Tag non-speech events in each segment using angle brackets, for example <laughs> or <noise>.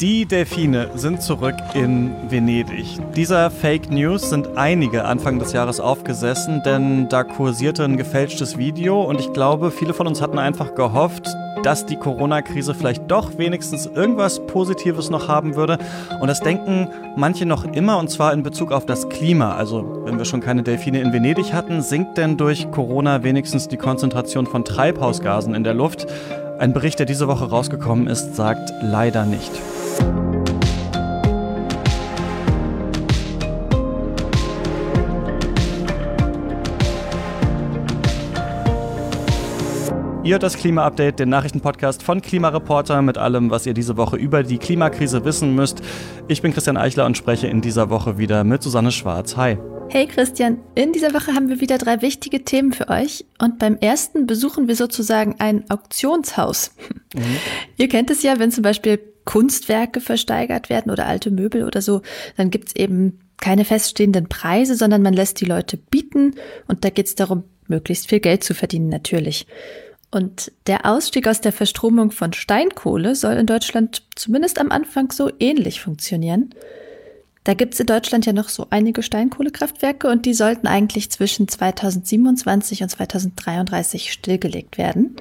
Die Delfine sind zurück in Venedig. Dieser Fake News sind einige Anfang des Jahres aufgesessen, denn da kursierte ein gefälschtes Video und ich glaube, viele von uns hatten einfach gehofft, dass die Corona-Krise vielleicht doch wenigstens irgendwas Positives noch haben würde. Und das denken manche noch immer, und zwar in Bezug auf das Klima. Also, wenn wir schon keine Delfine in Venedig hatten, sinkt denn durch Corona wenigstens die Konzentration von Treibhausgasen in der Luft? Ein Bericht, der diese Woche rausgekommen ist, sagt leider nicht. Ihr hört das Klima-Update, den Nachrichtenpodcast von Klimareporter mit allem, was ihr diese Woche über die Klimakrise wissen müsst. Ich bin Christian Eichler und spreche in dieser Woche wieder mit Susanne Schwarz. Hi. Hey Christian, in dieser Woche haben wir wieder drei wichtige Themen für euch und beim ersten besuchen wir sozusagen ein Auktionshaus. Mhm. Ihr kennt es ja, wenn zum Beispiel Kunstwerke versteigert werden oder alte Möbel oder so, dann gibt's eben keine feststehenden Preise, sondern man lässt die Leute bieten und da geht's darum, möglichst viel Geld zu verdienen natürlich. Und der Ausstieg aus der Verstromung von Steinkohle soll in Deutschland zumindest am Anfang so ähnlich funktionieren. Da gibt es in Deutschland ja noch so einige Steinkohlekraftwerke und die sollten eigentlich zwischen 2027 und 2033 stillgelegt werden.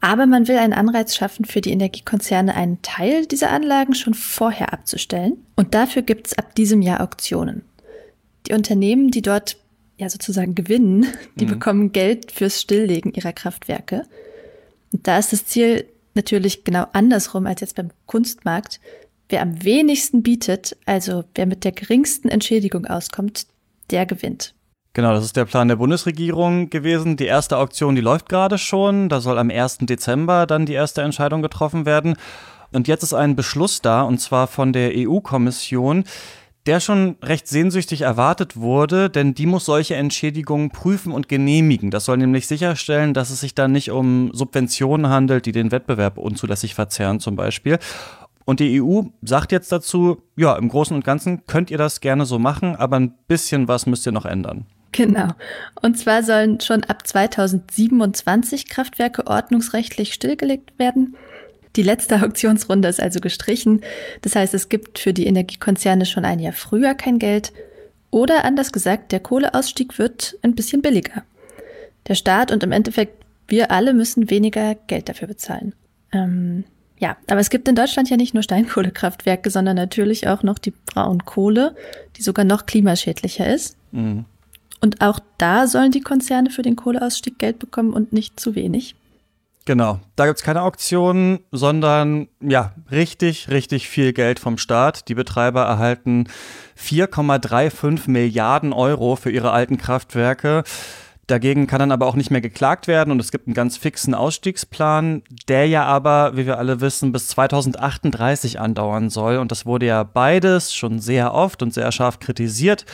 Aber man will einen Anreiz schaffen, für die Energiekonzerne einen Teil dieser Anlagen schon vorher abzustellen. Und dafür gibt es ab diesem Jahr Auktionen. Die Unternehmen, die dort ja sozusagen gewinnen, <laughs> die mhm. bekommen Geld fürs Stilllegen ihrer Kraftwerke. Und da ist das Ziel natürlich genau andersrum als jetzt beim Kunstmarkt. Wer am wenigsten bietet, also wer mit der geringsten Entschädigung auskommt, der gewinnt. Genau, das ist der Plan der Bundesregierung gewesen. Die erste Auktion, die läuft gerade schon. Da soll am 1. Dezember dann die erste Entscheidung getroffen werden. Und jetzt ist ein Beschluss da, und zwar von der EU-Kommission, der schon recht sehnsüchtig erwartet wurde, denn die muss solche Entschädigungen prüfen und genehmigen. Das soll nämlich sicherstellen, dass es sich da nicht um Subventionen handelt, die den Wettbewerb unzulässig verzerren zum Beispiel. Und die EU sagt jetzt dazu, ja, im Großen und Ganzen könnt ihr das gerne so machen, aber ein bisschen was müsst ihr noch ändern. Genau. Und zwar sollen schon ab 2027 Kraftwerke ordnungsrechtlich stillgelegt werden. Die letzte Auktionsrunde ist also gestrichen. Das heißt, es gibt für die Energiekonzerne schon ein Jahr früher kein Geld. Oder anders gesagt, der Kohleausstieg wird ein bisschen billiger. Der Staat und im Endeffekt wir alle müssen weniger Geld dafür bezahlen. Ähm, ja, aber es gibt in Deutschland ja nicht nur Steinkohlekraftwerke, sondern natürlich auch noch die Braunkohle, die sogar noch klimaschädlicher ist. Mhm. Und auch da sollen die Konzerne für den Kohleausstieg Geld bekommen und nicht zu wenig. Genau, da gibt's keine Auktionen, sondern ja, richtig, richtig viel Geld vom Staat. Die Betreiber erhalten 4,35 Milliarden Euro für ihre alten Kraftwerke. Dagegen kann dann aber auch nicht mehr geklagt werden und es gibt einen ganz fixen Ausstiegsplan, der ja aber, wie wir alle wissen, bis 2038 andauern soll. Und das wurde ja beides schon sehr oft und sehr scharf kritisiert.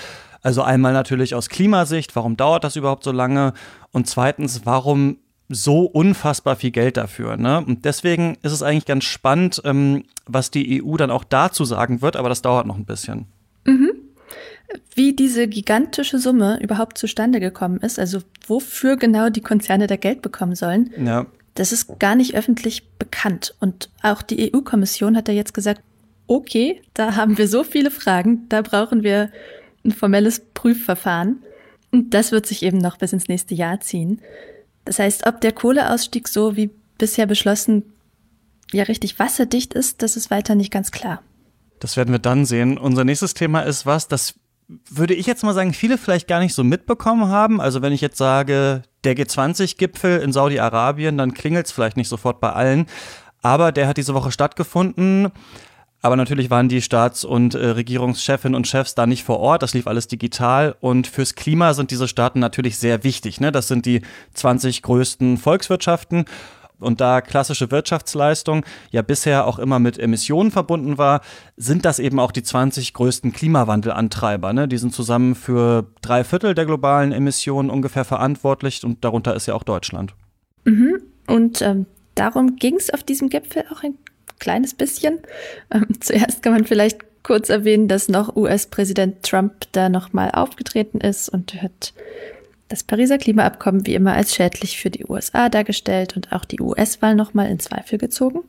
Also einmal natürlich aus Klimasicht, warum dauert das überhaupt so lange? Und zweitens, warum so unfassbar viel Geld dafür. Ne? Und deswegen ist es eigentlich ganz spannend, ähm, was die EU dann auch dazu sagen wird, aber das dauert noch ein bisschen. Mhm. Wie diese gigantische Summe überhaupt zustande gekommen ist, also wofür genau die Konzerne da Geld bekommen sollen, ja. das ist gar nicht öffentlich bekannt. Und auch die EU-Kommission hat ja jetzt gesagt, okay, da haben wir so viele Fragen, da brauchen wir ein formelles Prüfverfahren. Und das wird sich eben noch bis ins nächste Jahr ziehen. Das heißt, ob der Kohleausstieg so wie bisher beschlossen ja richtig wasserdicht ist, das ist weiter nicht ganz klar. Das werden wir dann sehen. Unser nächstes Thema ist was, das würde ich jetzt mal sagen, viele vielleicht gar nicht so mitbekommen haben. Also wenn ich jetzt sage, der G20-Gipfel in Saudi-Arabien, dann klingelt es vielleicht nicht sofort bei allen. Aber der hat diese Woche stattgefunden. Aber natürlich waren die Staats- und äh, Regierungschefinnen und Chefs da nicht vor Ort. Das lief alles digital. Und fürs Klima sind diese Staaten natürlich sehr wichtig. Ne? Das sind die 20 größten Volkswirtschaften. Und da klassische Wirtschaftsleistung ja bisher auch immer mit Emissionen verbunden war, sind das eben auch die 20 größten Klimawandelantreiber. Ne? Die sind zusammen für drei Viertel der globalen Emissionen ungefähr verantwortlich und darunter ist ja auch Deutschland. Mhm. Und ähm, darum ging es auf diesem Gipfel auch ein kleines bisschen. Ähm, <laughs> zuerst kann man vielleicht kurz erwähnen, dass noch US-Präsident Trump da nochmal aufgetreten ist und hat das Pariser Klimaabkommen wie immer als schädlich für die USA dargestellt und auch die US-Wahl nochmal in Zweifel gezogen.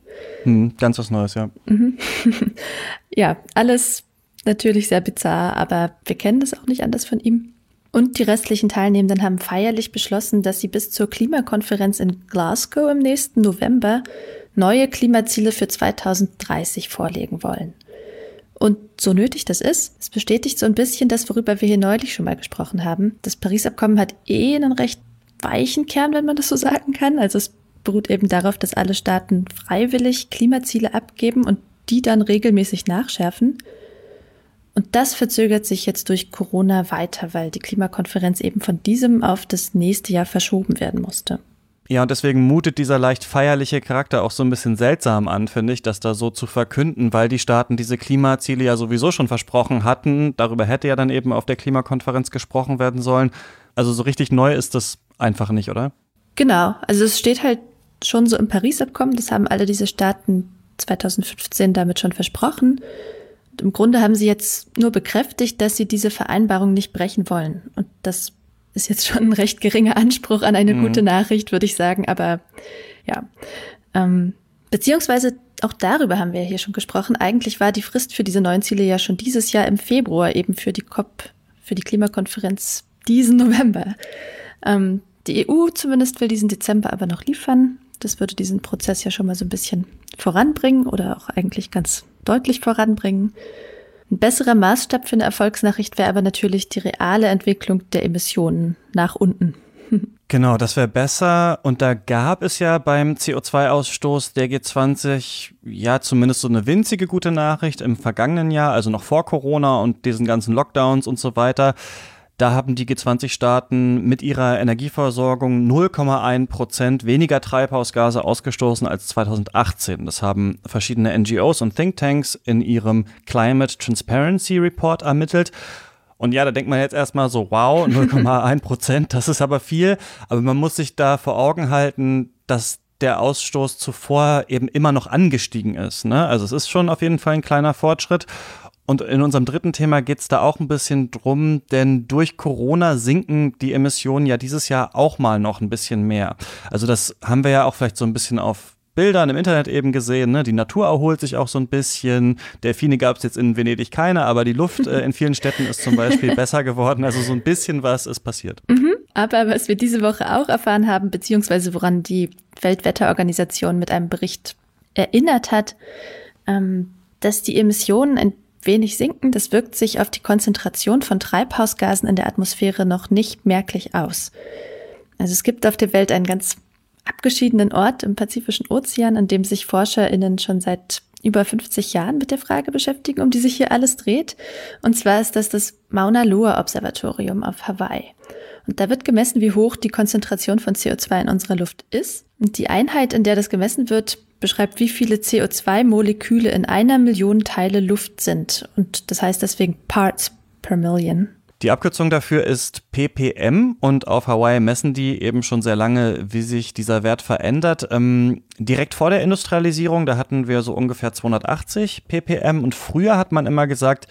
Hm, ganz was Neues, ja. Mhm. <laughs> ja, alles natürlich sehr bizarr, aber wir kennen das auch nicht anders von ihm. Und die restlichen Teilnehmenden haben feierlich beschlossen, dass sie bis zur Klimakonferenz in Glasgow im nächsten November neue Klimaziele für 2030 vorlegen wollen. Und so nötig das ist, es bestätigt so ein bisschen das, worüber wir hier neulich schon mal gesprochen haben. Das Paris-Abkommen hat eh einen recht weichen Kern, wenn man das so sagen kann. Also es beruht eben darauf, dass alle Staaten freiwillig Klimaziele abgeben und die dann regelmäßig nachschärfen. Und das verzögert sich jetzt durch Corona weiter, weil die Klimakonferenz eben von diesem auf das nächste Jahr verschoben werden musste. Ja, und deswegen mutet dieser leicht feierliche Charakter auch so ein bisschen seltsam an, finde ich, das da so zu verkünden, weil die Staaten diese Klimaziele ja sowieso schon versprochen hatten. Darüber hätte ja dann eben auf der Klimakonferenz gesprochen werden sollen. Also so richtig neu ist das einfach nicht, oder? Genau, also es steht halt schon so im Paris-Abkommen, das haben alle diese Staaten 2015 damit schon versprochen. Und Im Grunde haben sie jetzt nur bekräftigt, dass sie diese Vereinbarung nicht brechen wollen. Und das ist jetzt schon ein recht geringer Anspruch an eine mhm. gute Nachricht, würde ich sagen. Aber ja. Ähm, beziehungsweise auch darüber haben wir hier schon gesprochen. Eigentlich war die Frist für diese neuen Ziele ja schon dieses Jahr im Februar, eben für die COP, für die Klimakonferenz diesen November. Ähm, die EU zumindest will diesen Dezember aber noch liefern. Das würde diesen Prozess ja schon mal so ein bisschen voranbringen oder auch eigentlich ganz deutlich voranbringen. Ein besserer Maßstab für eine Erfolgsnachricht wäre aber natürlich die reale Entwicklung der Emissionen nach unten. <laughs> Genau, das wäre besser. Und da gab es ja beim CO2-Ausstoß der G20 ja zumindest so eine winzige gute Nachricht im vergangenen Jahr, also noch vor Corona und diesen ganzen Lockdowns und so weiter. Da haben die G20-Staaten mit ihrer Energieversorgung 0,1 Prozent weniger Treibhausgase ausgestoßen als 2018. Das haben verschiedene NGOs und Thinktanks in ihrem Climate Transparency Report ermittelt. Und ja, da denkt man jetzt erstmal so, wow, <laughs> 0,1 Prozent, das ist aber viel. Aber man muss sich da vor Augen halten, dass der Ausstoß zuvor eben immer noch angestiegen ist. Ne? Also es ist schon auf jeden Fall ein kleiner Fortschritt. Und in unserem dritten Thema geht es da auch ein bisschen drum, denn durch Corona sinken die Emissionen ja dieses Jahr auch mal noch ein bisschen mehr. Also das haben wir ja auch vielleicht so ein bisschen auf Bildern im Internet eben gesehen. Ne? Die Natur erholt sich auch so ein bisschen. Delfine gab es jetzt in Venedig keine, aber die Luft äh, in vielen Städten ist zum Beispiel <laughs> besser geworden. Also so ein bisschen was ist passiert. Mhm. Aber was wir diese Woche auch erfahren haben, beziehungsweise woran die Weltwetterorganisation mit einem Bericht erinnert hat, ähm, dass die Emissionen ein wenig sinken. Das wirkt sich auf die Konzentration von Treibhausgasen in der Atmosphäre noch nicht merklich aus. Also es gibt auf der Welt einen ganz abgeschiedenen Ort im Pazifischen Ozean, an dem sich ForscherInnen schon seit über 50 Jahren mit der Frage beschäftigen, um die sich hier alles dreht. Und zwar ist das das Mauna Loa Observatorium auf Hawaii. Und da wird gemessen, wie hoch die Konzentration von CO2 in unserer Luft ist. Und die Einheit, in der das gemessen wird, beschreibt, wie viele CO2-Moleküle in einer Million Teile Luft sind. Und das heißt deswegen Parts per Million. Die Abkürzung dafür ist ppm und auf Hawaii messen die eben schon sehr lange, wie sich dieser Wert verändert. Ähm, direkt vor der Industrialisierung, da hatten wir so ungefähr 280 ppm und früher hat man immer gesagt,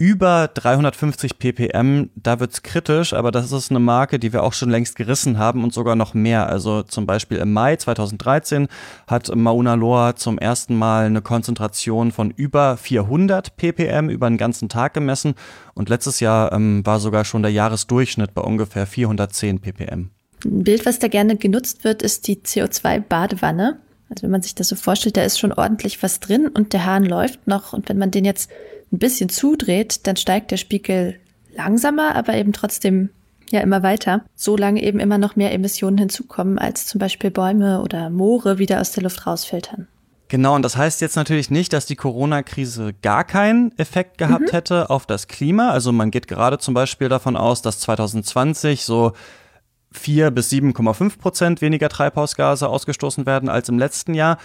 über 350 ppm, da wird's kritisch, aber das ist eine Marke, die wir auch schon längst gerissen haben und sogar noch mehr. Also zum Beispiel im Mai 2013 hat Mauna Loa zum ersten Mal eine Konzentration von über 400 ppm über einen ganzen Tag gemessen und letztes Jahr ähm, war sogar schon der Jahresdurchschnitt bei ungefähr 410 ppm. Ein Bild, was da gerne genutzt wird, ist die CO2-Badewanne. Also wenn man sich das so vorstellt, da ist schon ordentlich was drin und der Hahn läuft noch und wenn man den jetzt ein bisschen zudreht, dann steigt der Spiegel langsamer, aber eben trotzdem ja immer weiter, solange eben immer noch mehr Emissionen hinzukommen, als zum Beispiel Bäume oder Moore wieder aus der Luft rausfiltern. Genau, und das heißt jetzt natürlich nicht, dass die Corona-Krise gar keinen Effekt gehabt mhm. hätte auf das Klima. Also man geht gerade zum Beispiel davon aus, dass 2020 so 4 bis 7,5 Prozent weniger Treibhausgase ausgestoßen werden als im letzten Jahr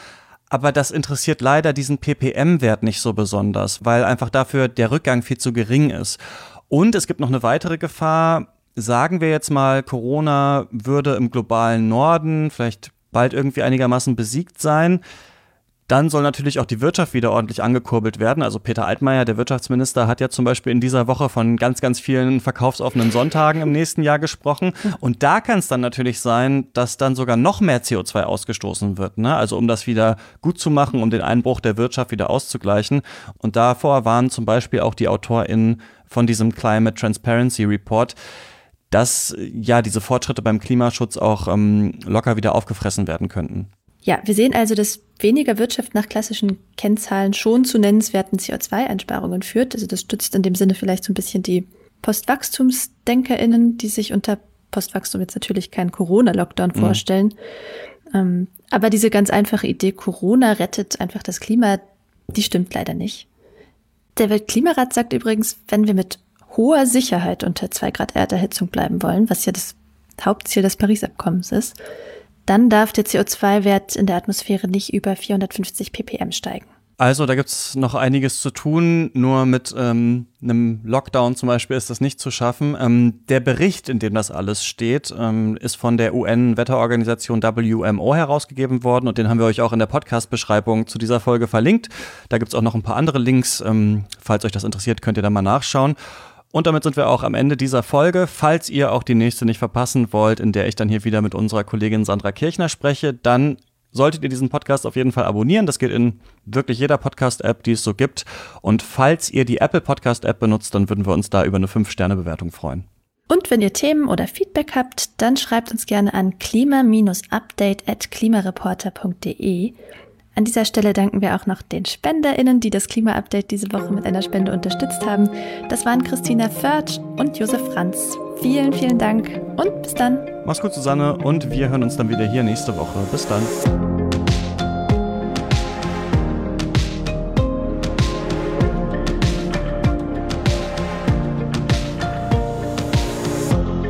aber das interessiert leider diesen ppm-Wert nicht so besonders, weil einfach dafür der Rückgang viel zu gering ist. Und es gibt noch eine weitere Gefahr. Sagen wir jetzt mal, Corona würde im globalen Norden vielleicht bald irgendwie einigermaßen besiegt sein Dann soll natürlich auch die Wirtschaft wieder ordentlich angekurbelt werden. Also Peter Altmaier, der Wirtschaftsminister, hat ja zum Beispiel in dieser Woche von ganz, ganz vielen verkaufsoffenen Sonntagen im nächsten Jahr gesprochen. Und da kann es dann natürlich sein, dass dann sogar noch mehr CO2 ausgestoßen wird. Ne? Also um das wieder gut zu machen, um den Einbruch der Wirtschaft wieder auszugleichen. Und davor waren zum Beispiel auch die AutorInnen von diesem Climate Transparency Report, dass ja diese Fortschritte beim Klimaschutz auch ähm, locker wieder aufgefressen werden könnten. Ja, wir sehen also, dass weniger Wirtschaft nach klassischen Kennzahlen schon zu nennenswerten CO2-Einsparungen führt. Also das stützt in dem Sinne vielleicht so ein bisschen die PostwachstumsdenkerInnen, die sich unter Postwachstum jetzt natürlich keinen Corona-Lockdown mhm. vorstellen. Ähm, aber diese ganz einfache Idee, Corona rettet einfach das Klima, die stimmt leider nicht. Der Weltklimarat sagt übrigens, wenn wir mit hoher Sicherheit unter zwei Grad Erderhitzung bleiben wollen, was ja das Hauptziel des Paris-Abkommens ist, dann darf der CO2-Wert in der Atmosphäre nicht über 450 ppm steigen. Also da gibt es noch einiges zu tun, nur mit ähm, einem Lockdown zum Beispiel ist das nicht zu schaffen. Ähm, der Bericht, in dem das alles steht, ähm, ist von der UN-Wetterorganisation WMO herausgegeben worden und den haben wir euch auch in der Podcast-Beschreibung zu dieser Folge verlinkt. Da gibt es auch noch ein paar andere Links. Ähm, falls euch das interessiert, könnt ihr da mal nachschauen. Und damit sind wir auch am Ende dieser Folge. Falls ihr auch die nächste nicht verpassen wollt, in der ich dann hier wieder mit unserer Kollegin Sandra Kirchner spreche, dann solltet ihr diesen Podcast auf jeden Fall abonnieren. Das geht in wirklich jeder Podcast-App, die es so gibt. Und falls ihr die Apple Podcast-App benutzt, dann würden wir uns da über eine 5-Sterne-Bewertung freuen. Und wenn ihr Themen oder Feedback habt, dann schreibt uns gerne an klima-update at klimareporter.de. An dieser Stelle danken wir auch noch den SpenderInnen, die das Klima-Update diese Woche mit einer Spende unterstützt haben. Das waren Christina Förtsch und Josef Franz. Vielen, vielen Dank und bis dann. Mach's gut, Susanne, und wir hören uns dann wieder hier nächste Woche. Bis dann.